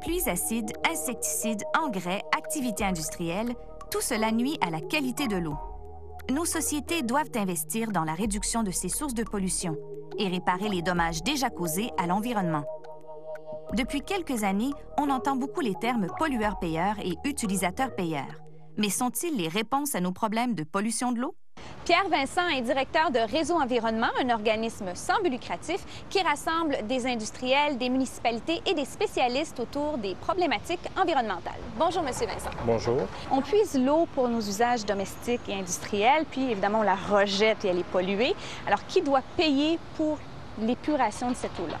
Pluies acides, insecticides, engrais, activités industrielles, tout cela nuit à la qualité de l'eau. Nos sociétés doivent investir dans la réduction de ces sources de pollution et réparer les dommages déjà causés à l'environnement. Depuis quelques années, on entend beaucoup les termes pollueurs-payeurs et utilisateurs-payeurs. Mais sont-ils les réponses à nos problèmes de pollution de l'eau? Pierre Vincent est directeur de Réseau Environnement, un organisme sans but lucratif qui rassemble des industriels, des municipalités et des spécialistes autour des problématiques environnementales. Bonjour, Monsieur Vincent. Bonjour. On puise l'eau pour nos usages domestiques et industriels, puis évidemment on la rejette et elle est polluée. Alors, qui doit payer pour l'épuration de cette eau-là?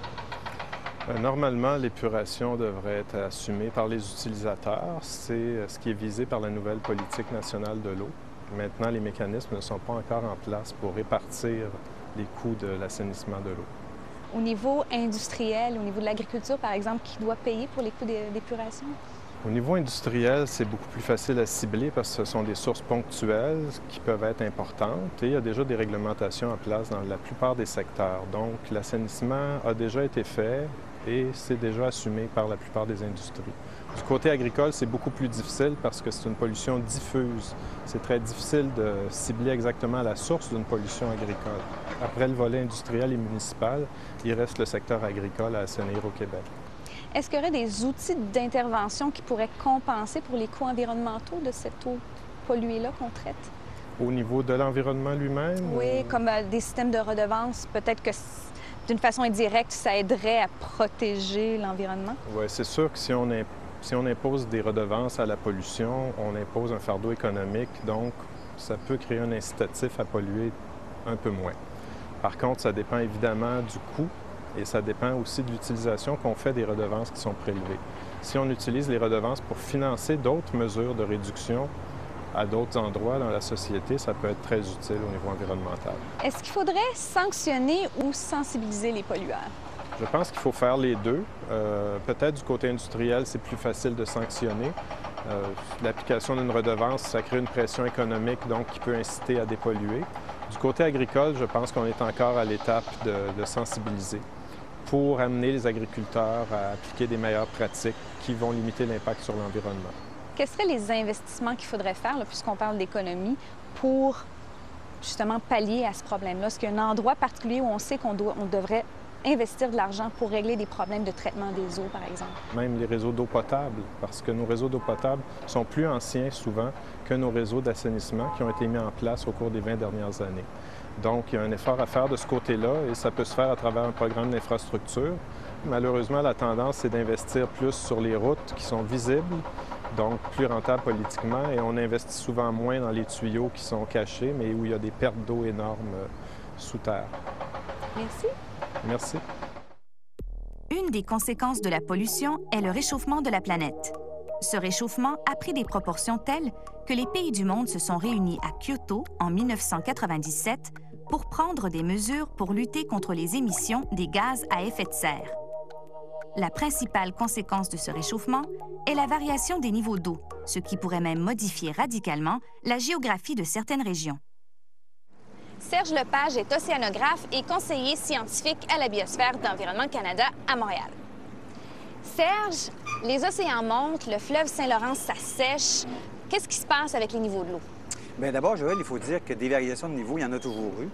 Euh, normalement, l'épuration devrait être assumée par les utilisateurs. C'est euh, ce qui est visé par la nouvelle politique nationale de l'eau. Maintenant, les mécanismes ne sont pas encore en place pour répartir les coûts de l'assainissement de l'eau. Au niveau industriel, au niveau de l'agriculture, par exemple, qui doit payer pour les coûts d'épuration? Au niveau industriel, c'est beaucoup plus facile à cibler parce que ce sont des sources ponctuelles qui peuvent être importantes et il y a déjà des réglementations en place dans la plupart des secteurs. Donc, l'assainissement a déjà été fait et c'est déjà assumé par la plupart des industries. Du côté agricole, c'est beaucoup plus difficile parce que c'est une pollution diffuse. C'est très difficile de cibler exactement la source d'une pollution agricole. Après le volet industriel et municipal, il reste le secteur agricole à assainir au Québec. Est-ce qu'il y aurait des outils d'intervention qui pourraient compenser pour les coûts environnementaux de cette eau polluée-là qu'on traite? Au niveau de l'environnement lui-même? Oui, comme euh, des systèmes de redevance. Peut-être que d'une façon indirecte, ça aiderait à protéger l'environnement? Oui, c'est sûr que si on, si on impose des redevances à la pollution, on impose un fardeau économique, donc ça peut créer un incitatif à polluer un peu moins. Par contre, ça dépend évidemment du coût et ça dépend aussi de l'utilisation qu'on fait des redevances qui sont prélevées. Si on utilise les redevances pour financer d'autres mesures de réduction, à d'autres endroits dans la société, ça peut être très utile au niveau environnemental. Est-ce qu'il faudrait sanctionner ou sensibiliser les pollueurs? Je pense qu'il faut faire les deux. Euh, peut-être du côté industriel, c'est plus facile de sanctionner. Euh, l'application d'une redevance, ça crée une pression économique, donc qui peut inciter à dépolluer. Du côté agricole, je pense qu'on est encore à l'étape de, de sensibiliser pour amener les agriculteurs à appliquer des meilleures pratiques qui vont limiter l'impact sur l'environnement. Quels seraient les investissements qu'il faudrait faire, puisqu'on parle d'économie, pour justement pallier à ce problème-là? Est-ce qu'il y a un endroit particulier où on sait qu'on on devrait investir de l'argent pour régler des problèmes de traitement des eaux, par exemple? Même les réseaux d'eau potable, parce que nos réseaux d'eau potable sont plus anciens souvent que nos réseaux d'assainissement qui ont été mis en place au cours des 20 dernières années. Donc, il y a un effort à faire de ce côté-là et ça peut se faire à travers un programme d'infrastructure. Malheureusement, la tendance, c'est d'investir plus sur les routes qui sont visibles, donc plus rentable politiquement, et on investit souvent moins dans les tuyaux qui sont cachés, mais où il y a des pertes d'eau énormes euh, sous terre. Merci. Merci. Une des conséquences de la pollution est le réchauffement de la planète. Ce réchauffement a pris des proportions telles que les pays du monde se sont réunis à Kyoto en 1997 pour prendre des mesures pour lutter contre les émissions des gaz à effet de serre. La principale conséquence de ce réchauffement est la variation des niveaux d'eau, ce qui pourrait même modifier radicalement la géographie de certaines régions. Serge Lepage est océanographe et conseiller scientifique à la biosphère d'Environnement Canada à Montréal. Serge, les océans montent, le fleuve Saint-Laurent s'assèche. Qu'est-ce qui se passe avec les niveaux de l'eau? Bien, d'abord, Joël, il faut dire que des variations de niveau, il y en a toujours eu,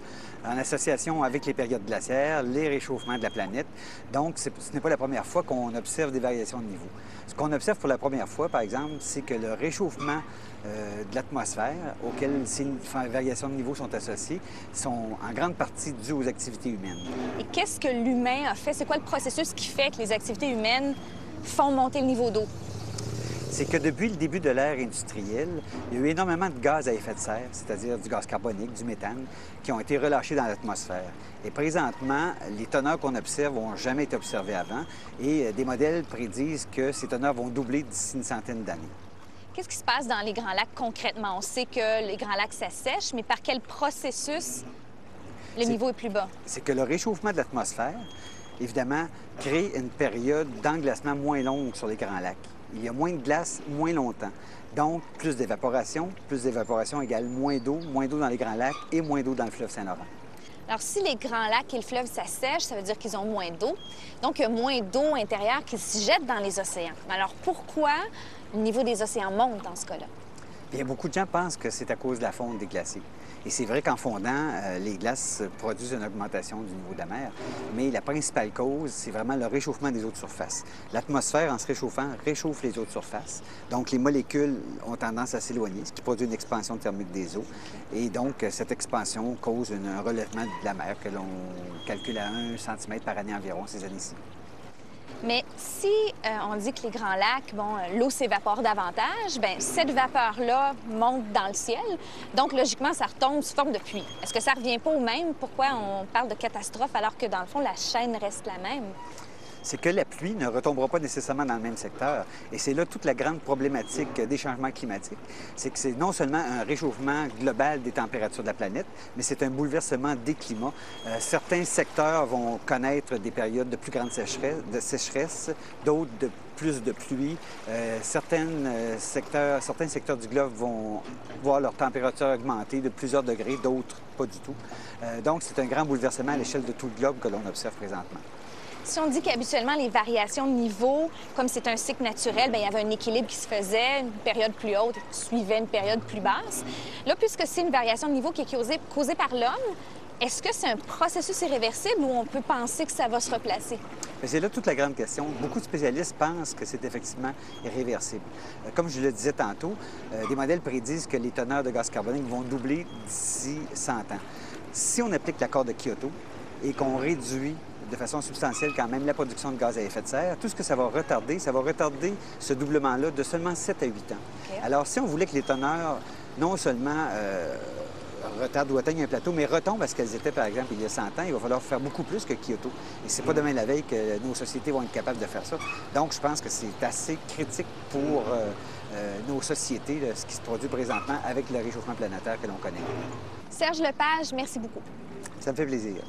en association avec les périodes glaciaires, les réchauffements de la planète. Donc, ce n'est pas la première fois qu'on observe des variations de niveau. Ce qu'on observe pour la première fois, par exemple, c'est que le réchauffement euh, de l'atmosphère, auquel ces variations de niveau sont associées, sont en grande partie dues aux activités humaines. Et qu'est-ce que l'humain a fait? C'est quoi le processus qui fait que les activités humaines font monter le niveau d'eau? C'est que depuis le début de l'ère industrielle, il y a eu énormément de gaz à effet de serre, c'est-à-dire du gaz carbonique, du méthane, qui ont été relâchés dans l'atmosphère. Et présentement, les teneurs qu'on observe n'ont jamais été observées avant et euh, des modèles prédisent que ces teneurs vont doubler d'ici une centaine d'années. Qu'est-ce qui se passe dans les Grands Lacs concrètement? On sait que les Grands Lacs s'assèchent, mais par quel processus le niveau est plus bas? C'est que le réchauffement de l'atmosphère, évidemment, crée une période d'englacement moins longue sur les Grands Lacs il y a moins de glace moins longtemps. Donc, plus d'évaporation. Plus d'évaporation égale moins d'eau, moins d'eau dans les Grands Lacs et moins d'eau dans le fleuve Saint-Laurent. Alors, si les grands lacs et le fleuve s'assèchent, ça veut dire qu'ils ont moins d'eau. Donc, il y a moins d'eau intérieure qui se jette dans les océans. Alors, pourquoi le niveau des océans monte dans ce cas-là? Bien, beaucoup de gens pensent que c'est à cause de la fonte des glaciers. Et c'est vrai qu'en fondant, euh, les glaces produisent une augmentation du niveau de la mer, mais la principale cause, c'est vraiment le réchauffement des eaux de surface. L'atmosphère, en se réchauffant, réchauffe les eaux de surface. Donc, les molécules ont tendance à s'éloigner, ce qui produit une expansion thermique des eaux. Et donc, cette expansion cause un relèvement de la mer que l'on calcule à 1 cm par année environ ces années-ci. Mais si euh, on dit que les grands lacs, bon, euh, l'eau s'évapore davantage, bien, cette vapeur-là monte dans le ciel. Donc, logiquement, ça retombe sous forme de pluie. Est-ce que ça revient pas au même? Pourquoi on parle de catastrophe alors que, dans le fond, la chaîne reste la même? C'est que la pluie ne retombera pas nécessairement dans le même secteur. Et c'est là toute la grande problématique des changements climatiques. C'est que c'est non seulement un réchauffement global des températures de la planète, mais c'est un bouleversement des climats. Euh, certains secteurs vont connaître des périodes de plus grande sécheresse, d'autres de plus de pluie. Euh, certains, euh, secteurs, certains secteurs du globe vont voir leur température augmenter de plusieurs degrés, d'autres pas du tout. donc, c'est un grand bouleversement à l'échelle de tout le globe que l'on observe présentement. Si on dit qu'habituellement, les variations de niveau, comme c'est un cycle naturel, bien, il y avait un équilibre qui se faisait, une période plus haute suivait une période plus basse. Là, puisque c'est une variation de niveau qui est causée, causée par l'homme, est-ce que c'est un processus irréversible ou on peut penser que ça va se replacer? C'est là toute la grande question. Beaucoup de spécialistes pensent que c'est effectivement irréversible. Euh, comme je le disais tantôt, euh, des modèles prédisent que les teneurs de gaz carbonique vont doubler d'ici 100 ans. Si on applique l'accord de Kyoto et qu'on réduit de façon substantielle quand même la production de gaz à effet de serre. Tout ce que ça va retarder, ça va retarder ce doublement-là de seulement 7 à 8 ans. Alors, si on voulait que les teneurs, non seulement euh, retardent ou atteignent un plateau, mais retombent à ce qu'elles étaient, par exemple, il y a 100 ans, il va falloir faire beaucoup plus que Kyoto. Et c'est pas demain la veille que nos sociétés vont être capables de faire ça. Donc, je pense que c'est assez critique pour euh, euh, nos sociétés, ce qui se produit présentement avec le réchauffement planétaire que l'on connaît. Serge Lepage, merci beaucoup. Ça me fait plaisir.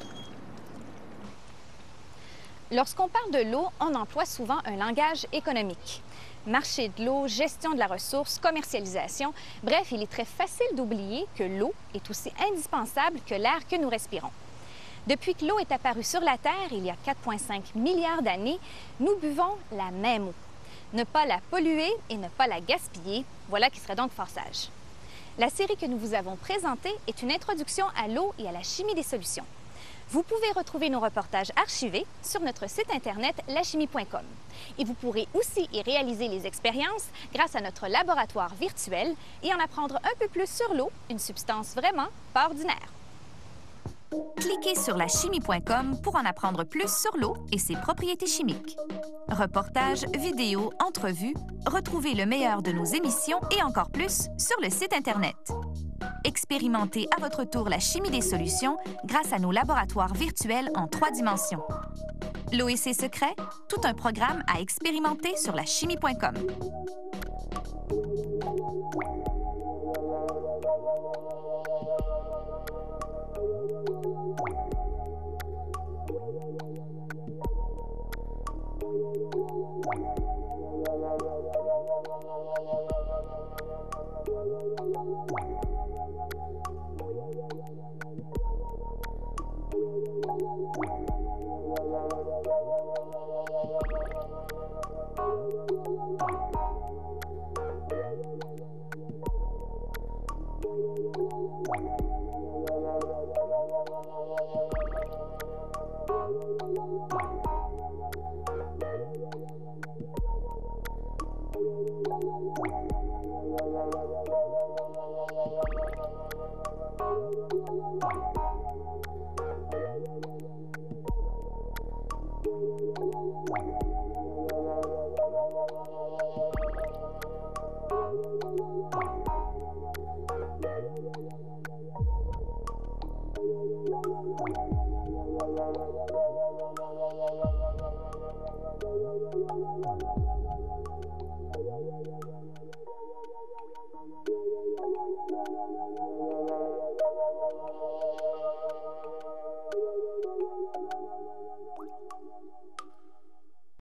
Lorsqu'on parle de l'eau, on emploie souvent un langage économique. Marché de l'eau, gestion de la ressource, commercialisation. Bref, il est très facile d'oublier que l'eau est aussi indispensable que l'air que nous respirons. Depuis que l'eau est apparue sur la Terre il y a 4,5 milliards d'années, nous buvons la même eau. Ne pas la polluer et ne pas la gaspiller, voilà qui serait donc fort sage. La série que nous vous avons présentée est une introduction à l'eau et à la chimie des solutions. Vous pouvez retrouver nos reportages archivés sur notre site internet lachimie.com. Et vous pourrez aussi y réaliser les expériences grâce à notre laboratoire virtuel et en apprendre un peu plus sur l'eau, une substance vraiment pas ordinaire. Cliquez sur lachimie.com pour en apprendre plus sur l'eau et ses propriétés chimiques. Reportages, vidéos, entrevues, retrouvez le meilleur de nos émissions et encore plus sur le site Internet. Expérimentez à votre tour la chimie des solutions grâce à nos laboratoires virtuels en trois dimensions. L'OEC Secret, tout un programme à expérimenter sur la chimie.com. Bye. yeah, yeah.